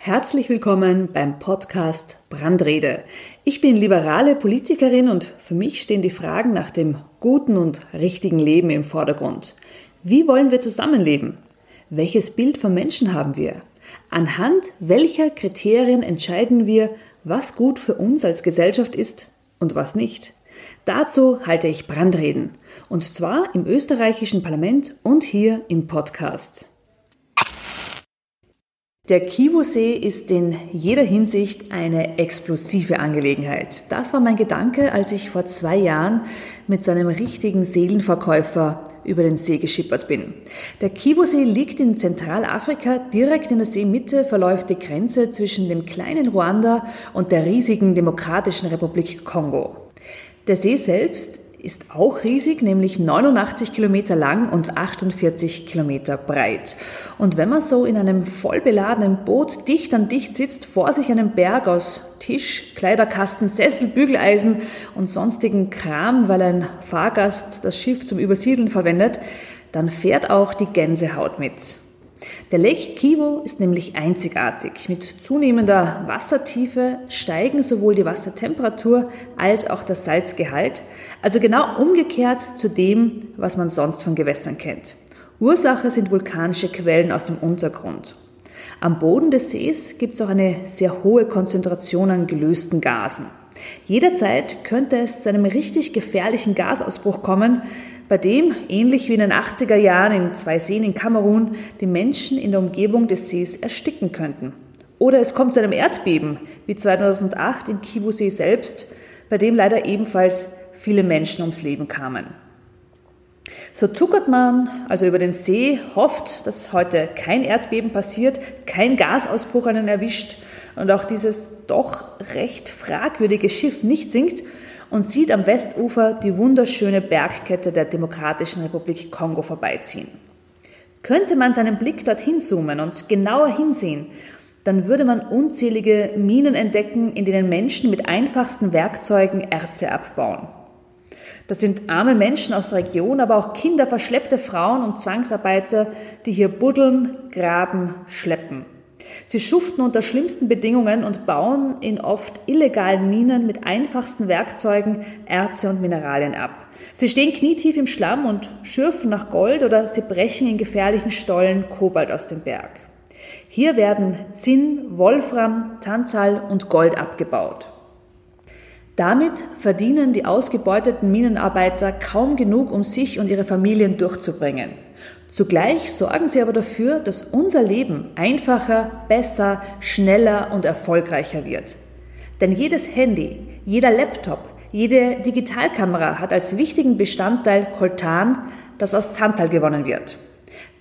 Herzlich willkommen beim Podcast Brandrede. Ich bin liberale Politikerin und für mich stehen die Fragen nach dem guten und richtigen Leben im Vordergrund. Wie wollen wir zusammenleben? Welches Bild von Menschen haben wir? Anhand welcher Kriterien entscheiden wir, was gut für uns als Gesellschaft ist und was nicht? Dazu halte ich Brandreden. Und zwar im österreichischen Parlament und hier im Podcast. Der Kivu-See ist in jeder Hinsicht eine explosive Angelegenheit. Das war mein Gedanke, als ich vor zwei Jahren mit so einem richtigen Seelenverkäufer über den See geschippert bin. Der Kivu-See liegt in Zentralafrika. Direkt in der Seemitte verläuft die Grenze zwischen dem kleinen Ruanda und der riesigen Demokratischen Republik Kongo. Der See selbst ist auch riesig, nämlich 89 Kilometer lang und 48 Kilometer breit. Und wenn man so in einem vollbeladenen Boot dicht an dicht sitzt, vor sich einen Berg aus Tisch, Kleiderkasten, Sessel, Bügeleisen und sonstigen Kram, weil ein Fahrgast das Schiff zum Übersiedeln verwendet, dann fährt auch die Gänsehaut mit. Der Lake Kivu ist nämlich einzigartig. Mit zunehmender Wassertiefe steigen sowohl die Wassertemperatur als auch der Salzgehalt, also genau umgekehrt zu dem, was man sonst von Gewässern kennt. Ursache sind vulkanische Quellen aus dem Untergrund. Am Boden des Sees gibt es auch eine sehr hohe Konzentration an gelösten Gasen. Jederzeit könnte es zu einem richtig gefährlichen Gasausbruch kommen, bei dem, ähnlich wie in den 80er Jahren in zwei Seen in Kamerun, die Menschen in der Umgebung des Sees ersticken könnten. Oder es kommt zu einem Erdbeben, wie 2008 im Kivu-See selbst, bei dem leider ebenfalls viele Menschen ums Leben kamen. So zuckert man also über den See, hofft, dass heute kein Erdbeben passiert, kein Gasausbruch einen erwischt und auch dieses doch recht fragwürdige Schiff nicht sinkt und sieht am Westufer die wunderschöne Bergkette der Demokratischen Republik Kongo vorbeiziehen. Könnte man seinen Blick dorthin zoomen und genauer hinsehen, dann würde man unzählige Minen entdecken, in denen Menschen mit einfachsten Werkzeugen Erze abbauen. Das sind arme Menschen aus der Region, aber auch Kinder, verschleppte Frauen und Zwangsarbeiter, die hier buddeln, graben, schleppen. Sie schuften unter schlimmsten Bedingungen und bauen in oft illegalen Minen mit einfachsten Werkzeugen Erze und Mineralien ab. Sie stehen knietief im Schlamm und schürfen nach Gold oder sie brechen in gefährlichen Stollen Kobalt aus dem Berg. Hier werden Zinn, Wolfram, Tanzal und Gold abgebaut. Damit verdienen die ausgebeuteten Minenarbeiter kaum genug, um sich und ihre Familien durchzubringen. Zugleich sorgen sie aber dafür, dass unser Leben einfacher, besser, schneller und erfolgreicher wird. Denn jedes Handy, jeder Laptop, jede Digitalkamera hat als wichtigen Bestandteil Coltan, das aus Tantal gewonnen wird.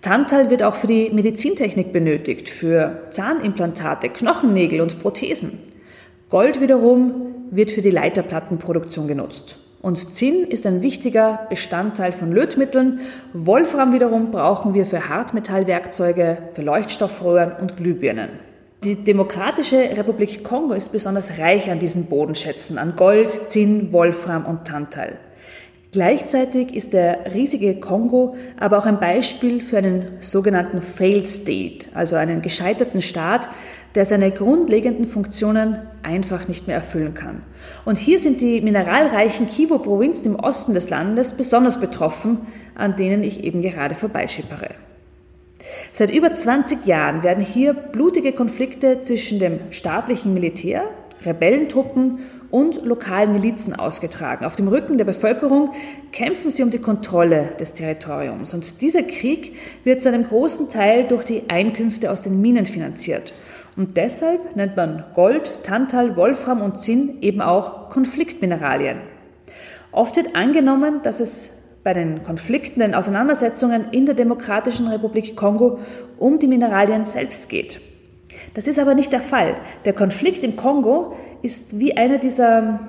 Tantal wird auch für die Medizintechnik benötigt, für Zahnimplantate, Knochennägel und Prothesen. Gold wiederum wird für die Leiterplattenproduktion genutzt. Und Zinn ist ein wichtiger Bestandteil von Lötmitteln. Wolfram wiederum brauchen wir für Hartmetallwerkzeuge, für Leuchtstoffröhren und Glühbirnen. Die Demokratische Republik Kongo ist besonders reich an diesen Bodenschätzen, an Gold, Zinn, Wolfram und Tantal. Gleichzeitig ist der riesige Kongo aber auch ein Beispiel für einen sogenannten Failed State, also einen gescheiterten Staat, der seine grundlegenden Funktionen einfach nicht mehr erfüllen kann. Und hier sind die mineralreichen Kivu-Provinzen im Osten des Landes besonders betroffen, an denen ich eben gerade vorbeischippere. Seit über 20 Jahren werden hier blutige Konflikte zwischen dem staatlichen Militär, Rebellentruppen und lokalen Milizen ausgetragen. Auf dem Rücken der Bevölkerung kämpfen sie um die Kontrolle des Territoriums. Und dieser Krieg wird zu einem großen Teil durch die Einkünfte aus den Minen finanziert. Und deshalb nennt man Gold, Tantal, Wolfram und Zinn eben auch Konfliktmineralien. Oft wird angenommen, dass es bei den Konflikten, den Auseinandersetzungen in der Demokratischen Republik Kongo um die Mineralien selbst geht. Das ist aber nicht der Fall. Der Konflikt im Kongo ist wie eine dieser,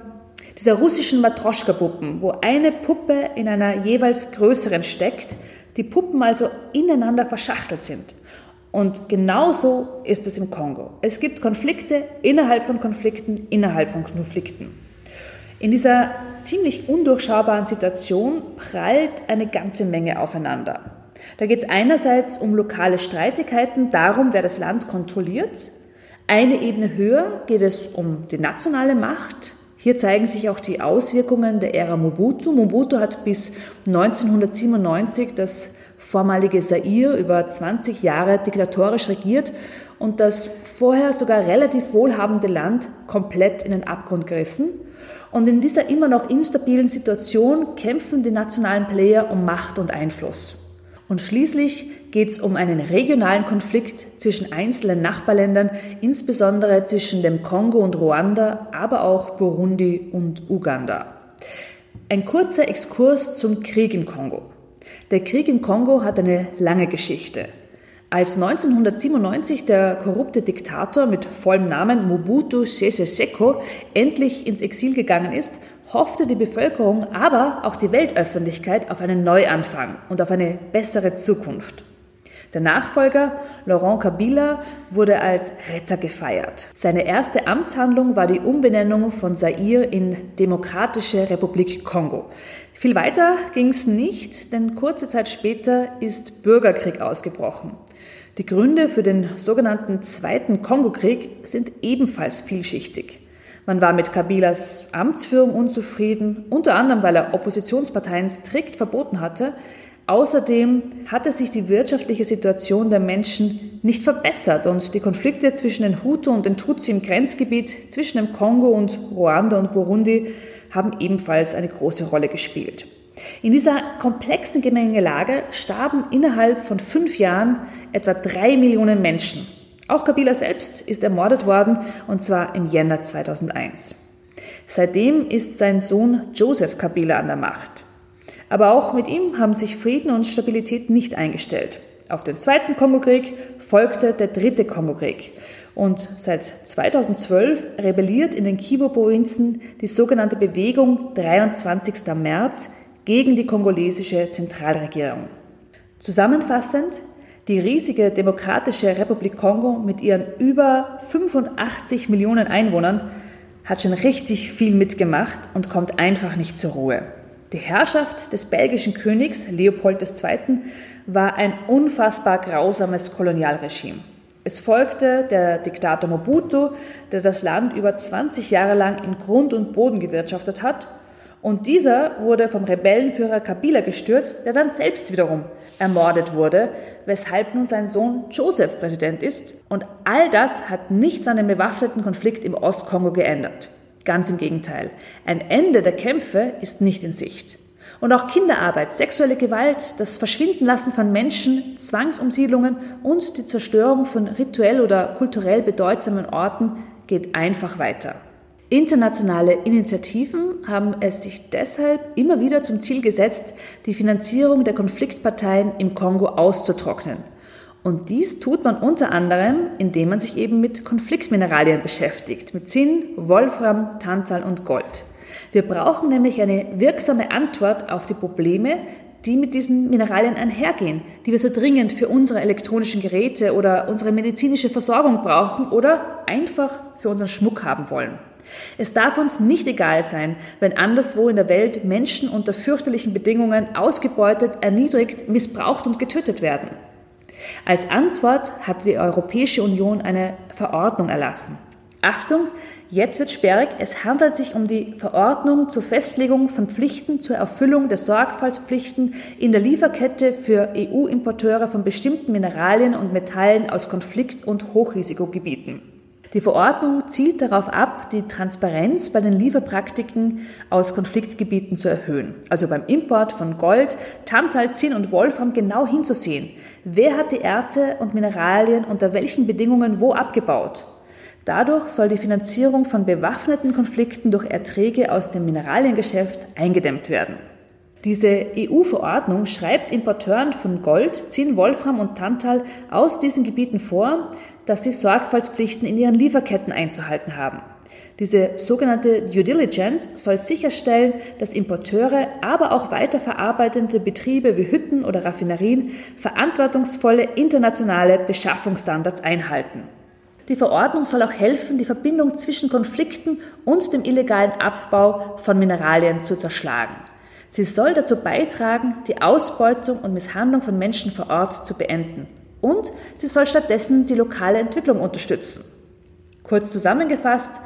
dieser russischen Matroschka-Puppen, wo eine Puppe in einer jeweils größeren steckt, die Puppen also ineinander verschachtelt sind. Und genauso ist es im Kongo. Es gibt Konflikte innerhalb von Konflikten, innerhalb von Konflikten. In dieser ziemlich undurchschaubaren Situation prallt eine ganze Menge aufeinander. Da geht es einerseits um lokale Streitigkeiten, darum, wer das Land kontrolliert. Eine Ebene höher geht es um die nationale Macht. Hier zeigen sich auch die Auswirkungen der Ära Mobutu. Mobutu hat bis 1997 das vormalige Zaire über 20 Jahre diktatorisch regiert und das vorher sogar relativ wohlhabende Land komplett in den Abgrund gerissen. Und in dieser immer noch instabilen Situation kämpfen die nationalen Player um Macht und Einfluss. Und schließlich geht es um einen regionalen Konflikt zwischen einzelnen Nachbarländern, insbesondere zwischen dem Kongo und Ruanda, aber auch Burundi und Uganda. Ein kurzer Exkurs zum Krieg im Kongo. Der Krieg im Kongo hat eine lange Geschichte. Als 1997 der korrupte Diktator mit vollem Namen Mobutu Sese Seko endlich ins Exil gegangen ist, hoffte die Bevölkerung, aber auch die Weltöffentlichkeit auf einen Neuanfang und auf eine bessere Zukunft. Der Nachfolger, Laurent Kabila, wurde als Retter gefeiert. Seine erste Amtshandlung war die Umbenennung von Zaire in Demokratische Republik Kongo. Viel weiter ging es nicht, denn kurze Zeit später ist Bürgerkrieg ausgebrochen. Die Gründe für den sogenannten Zweiten Kongokrieg sind ebenfalls vielschichtig. Man war mit Kabilas Amtsführung unzufrieden, unter anderem weil er Oppositionsparteien strikt verboten hatte. Außerdem hatte sich die wirtschaftliche Situation der Menschen nicht verbessert und die Konflikte zwischen den Hutu und den Tutsi im Grenzgebiet zwischen dem Kongo und Ruanda und Burundi haben ebenfalls eine große Rolle gespielt. In dieser komplexen Gemengelage starben innerhalb von fünf Jahren etwa drei Millionen Menschen. Auch Kabila selbst ist ermordet worden, und zwar im Jänner 2001. Seitdem ist sein Sohn Joseph Kabila an der Macht. Aber auch mit ihm haben sich Frieden und Stabilität nicht eingestellt. Auf den zweiten Kongokrieg folgte der dritte Kongokrieg. Und seit 2012 rebelliert in den Kivu-Provinzen die sogenannte Bewegung 23. März gegen die kongolesische Zentralregierung. Zusammenfassend, die riesige Demokratische Republik Kongo mit ihren über 85 Millionen Einwohnern hat schon richtig viel mitgemacht und kommt einfach nicht zur Ruhe. Die Herrschaft des belgischen Königs Leopold II. war ein unfassbar grausames Kolonialregime. Es folgte der Diktator Mobutu, der das Land über 20 Jahre lang in Grund und Boden gewirtschaftet hat. Und dieser wurde vom Rebellenführer Kabila gestürzt, der dann selbst wiederum ermordet wurde, weshalb nun sein Sohn Joseph Präsident ist. Und all das hat nichts an dem bewaffneten Konflikt im Ostkongo geändert. Ganz im Gegenteil. Ein Ende der Kämpfe ist nicht in Sicht. Und auch Kinderarbeit, sexuelle Gewalt, das Verschwindenlassen von Menschen, Zwangsumsiedlungen und die Zerstörung von rituell oder kulturell bedeutsamen Orten geht einfach weiter. Internationale Initiativen haben es sich deshalb immer wieder zum Ziel gesetzt, die Finanzierung der Konfliktparteien im Kongo auszutrocknen – und dies tut man unter anderem, indem man sich eben mit Konfliktmineralien beschäftigt, mit Zinn, Wolfram, Tantal und Gold. Wir brauchen nämlich eine wirksame Antwort auf die Probleme, die mit diesen Mineralien einhergehen, die wir so dringend für unsere elektronischen Geräte oder unsere medizinische Versorgung brauchen oder einfach für unseren Schmuck haben wollen. Es darf uns nicht egal sein, wenn anderswo in der Welt Menschen unter fürchterlichen Bedingungen ausgebeutet, erniedrigt, missbraucht und getötet werden. Als Antwort hat die Europäische Union eine Verordnung erlassen. Achtung, jetzt wird sperrig. Es handelt sich um die Verordnung zur Festlegung von Pflichten zur Erfüllung der Sorgfaltspflichten in der Lieferkette für EU-Importeure von bestimmten Mineralien und Metallen aus Konflikt- und Hochrisikogebieten. Die Verordnung zielt darauf ab, die Transparenz bei den Lieferpraktiken aus Konfliktgebieten zu erhöhen. Also beim Import von Gold, Tantal, Zinn und Wolfram genau hinzusehen. Wer hat die Erze und Mineralien unter welchen Bedingungen wo abgebaut? Dadurch soll die Finanzierung von bewaffneten Konflikten durch Erträge aus dem Mineraliengeschäft eingedämmt werden. Diese EU-Verordnung schreibt Importeuren von Gold, Zinn, Wolfram und Tantal aus diesen Gebieten vor, dass sie Sorgfaltspflichten in ihren Lieferketten einzuhalten haben. Diese sogenannte Due Diligence soll sicherstellen, dass Importeure, aber auch weiterverarbeitende Betriebe wie Hütten oder Raffinerien verantwortungsvolle internationale Beschaffungsstandards einhalten. Die Verordnung soll auch helfen, die Verbindung zwischen Konflikten und dem illegalen Abbau von Mineralien zu zerschlagen. Sie soll dazu beitragen, die Ausbeutung und Misshandlung von Menschen vor Ort zu beenden und sie soll stattdessen die lokale Entwicklung unterstützen. Kurz zusammengefasst,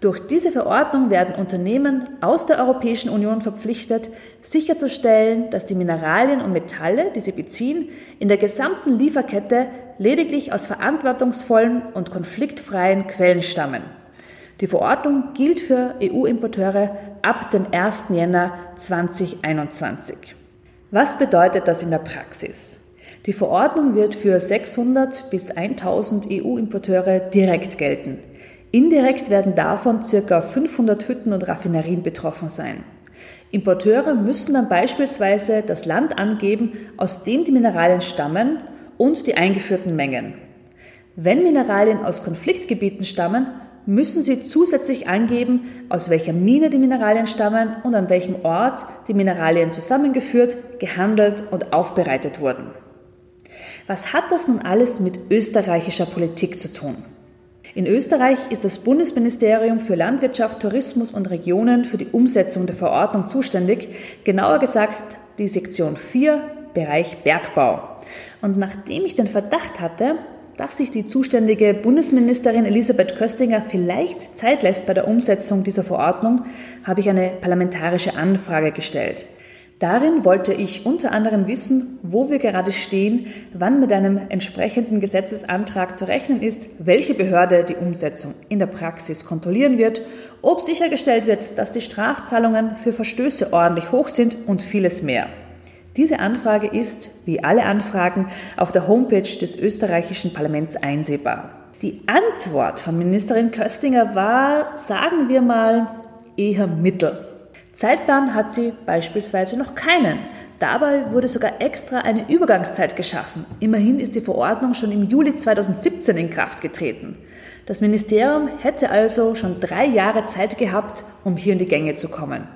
durch diese Verordnung werden Unternehmen aus der Europäischen Union verpflichtet, sicherzustellen, dass die Mineralien und Metalle, die sie beziehen, in der gesamten Lieferkette lediglich aus verantwortungsvollen und konfliktfreien Quellen stammen. Die Verordnung gilt für EU-Importeure ab dem 1. Jänner 2021. Was bedeutet das in der Praxis? Die Verordnung wird für 600 bis 1000 EU-Importeure direkt gelten. Indirekt werden davon ca. 500 Hütten und Raffinerien betroffen sein. Importeure müssen dann beispielsweise das Land angeben, aus dem die Mineralien stammen und die eingeführten Mengen. Wenn Mineralien aus Konfliktgebieten stammen, müssen sie zusätzlich angeben, aus welcher Mine die Mineralien stammen und an welchem Ort die Mineralien zusammengeführt, gehandelt und aufbereitet wurden. Was hat das nun alles mit österreichischer Politik zu tun? In Österreich ist das Bundesministerium für Landwirtschaft, Tourismus und Regionen für die Umsetzung der Verordnung zuständig, genauer gesagt die Sektion 4, Bereich Bergbau. Und nachdem ich den Verdacht hatte, dass sich die zuständige Bundesministerin Elisabeth Köstinger vielleicht Zeit lässt bei der Umsetzung dieser Verordnung, habe ich eine parlamentarische Anfrage gestellt. Darin wollte ich unter anderem wissen, wo wir gerade stehen, wann mit einem entsprechenden Gesetzesantrag zu rechnen ist, welche Behörde die Umsetzung in der Praxis kontrollieren wird, ob sichergestellt wird, dass die Strafzahlungen für Verstöße ordentlich hoch sind und vieles mehr. Diese Anfrage ist, wie alle Anfragen, auf der Homepage des österreichischen Parlaments einsehbar. Die Antwort von Ministerin Köstinger war, sagen wir mal, eher mittel. Zeitplan hat sie beispielsweise noch keinen. Dabei wurde sogar extra eine Übergangszeit geschaffen. Immerhin ist die Verordnung schon im Juli 2017 in Kraft getreten. Das Ministerium hätte also schon drei Jahre Zeit gehabt, um hier in die Gänge zu kommen.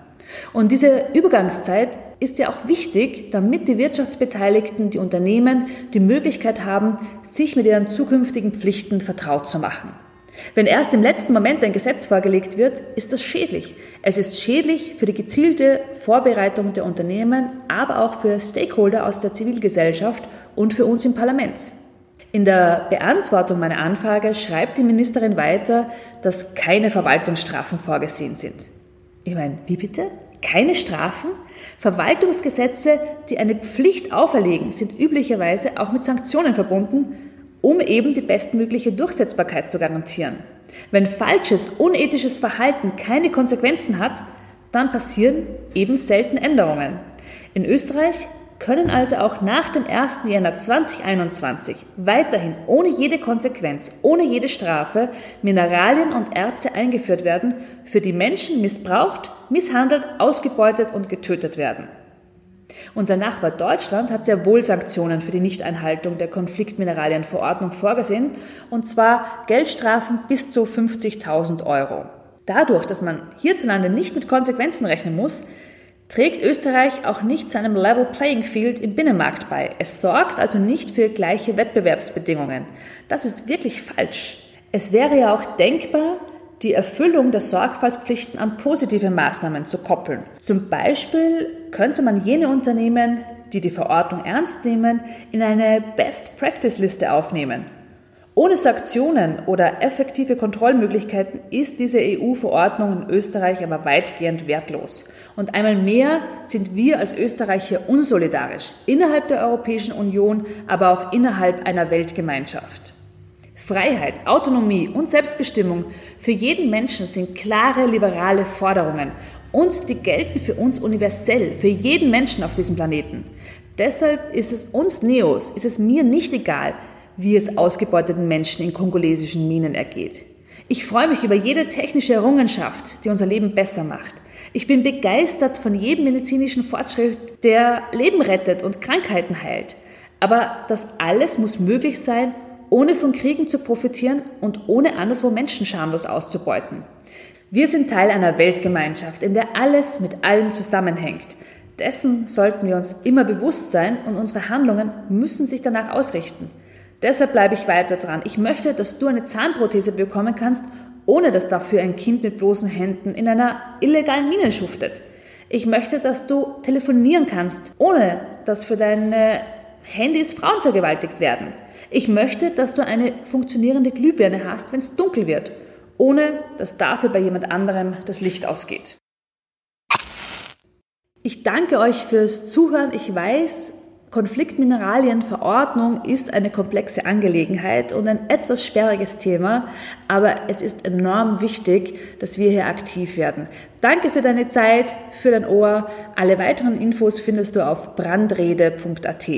Und diese Übergangszeit ist ja auch wichtig, damit die Wirtschaftsbeteiligten, die Unternehmen die Möglichkeit haben, sich mit ihren zukünftigen Pflichten vertraut zu machen. Wenn erst im letzten Moment ein Gesetz vorgelegt wird, ist das schädlich. Es ist schädlich für die gezielte Vorbereitung der Unternehmen, aber auch für Stakeholder aus der Zivilgesellschaft und für uns im Parlament. In der Beantwortung meiner Anfrage schreibt die Ministerin weiter, dass keine Verwaltungsstrafen vorgesehen sind. Ich meine, wie bitte? Keine Strafen? Verwaltungsgesetze, die eine Pflicht auferlegen, sind üblicherweise auch mit Sanktionen verbunden, um eben die bestmögliche Durchsetzbarkeit zu garantieren. Wenn falsches, unethisches Verhalten keine Konsequenzen hat, dann passieren eben selten Änderungen. In Österreich können also auch nach dem 1. Jänner 2021 weiterhin ohne jede Konsequenz, ohne jede Strafe Mineralien und Erze eingeführt werden, für die Menschen missbraucht, misshandelt, ausgebeutet und getötet werden. Unser Nachbar Deutschland hat sehr wohl Sanktionen für die Nichteinhaltung der Konfliktmineralienverordnung vorgesehen, und zwar Geldstrafen bis zu 50.000 Euro. Dadurch, dass man hierzulande nicht mit Konsequenzen rechnen muss, trägt Österreich auch nicht zu einem Level Playing Field im Binnenmarkt bei. Es sorgt also nicht für gleiche Wettbewerbsbedingungen. Das ist wirklich falsch. Es wäre ja auch denkbar, die Erfüllung der Sorgfaltspflichten an positive Maßnahmen zu koppeln. Zum Beispiel könnte man jene Unternehmen, die die Verordnung ernst nehmen, in eine Best-Practice-Liste aufnehmen. Ohne Sanktionen oder effektive Kontrollmöglichkeiten ist diese EU-Verordnung in Österreich aber weitgehend wertlos. Und einmal mehr sind wir als Österreicher unsolidarisch innerhalb der Europäischen Union, aber auch innerhalb einer Weltgemeinschaft. Freiheit, Autonomie und Selbstbestimmung für jeden Menschen sind klare liberale Forderungen und die gelten für uns universell, für jeden Menschen auf diesem Planeten. Deshalb ist es uns Neos, ist es mir nicht egal, wie es ausgebeuteten Menschen in kongolesischen Minen ergeht. Ich freue mich über jede technische Errungenschaft, die unser Leben besser macht. Ich bin begeistert von jedem medizinischen Fortschritt, der Leben rettet und Krankheiten heilt. Aber das alles muss möglich sein, ohne von Kriegen zu profitieren und ohne anderswo Menschen schamlos auszubeuten. Wir sind Teil einer Weltgemeinschaft, in der alles mit allem zusammenhängt. Dessen sollten wir uns immer bewusst sein und unsere Handlungen müssen sich danach ausrichten. Deshalb bleibe ich weiter dran. Ich möchte, dass du eine Zahnprothese bekommen kannst, ohne dass dafür ein Kind mit bloßen Händen in einer illegalen Mine schuftet. Ich möchte, dass du telefonieren kannst, ohne dass für deine Handys Frauen vergewaltigt werden. Ich möchte, dass du eine funktionierende Glühbirne hast, wenn es dunkel wird. ohne dass dafür bei jemand anderem das Licht ausgeht. Ich danke euch fürs Zuhören. Ich weiß, Konfliktmineralienverordnung ist eine komplexe Angelegenheit und ein etwas sperriges Thema, aber es ist enorm wichtig, dass wir hier aktiv werden. Danke für deine Zeit, für dein Ohr. Alle weiteren Infos findest du auf brandrede.at.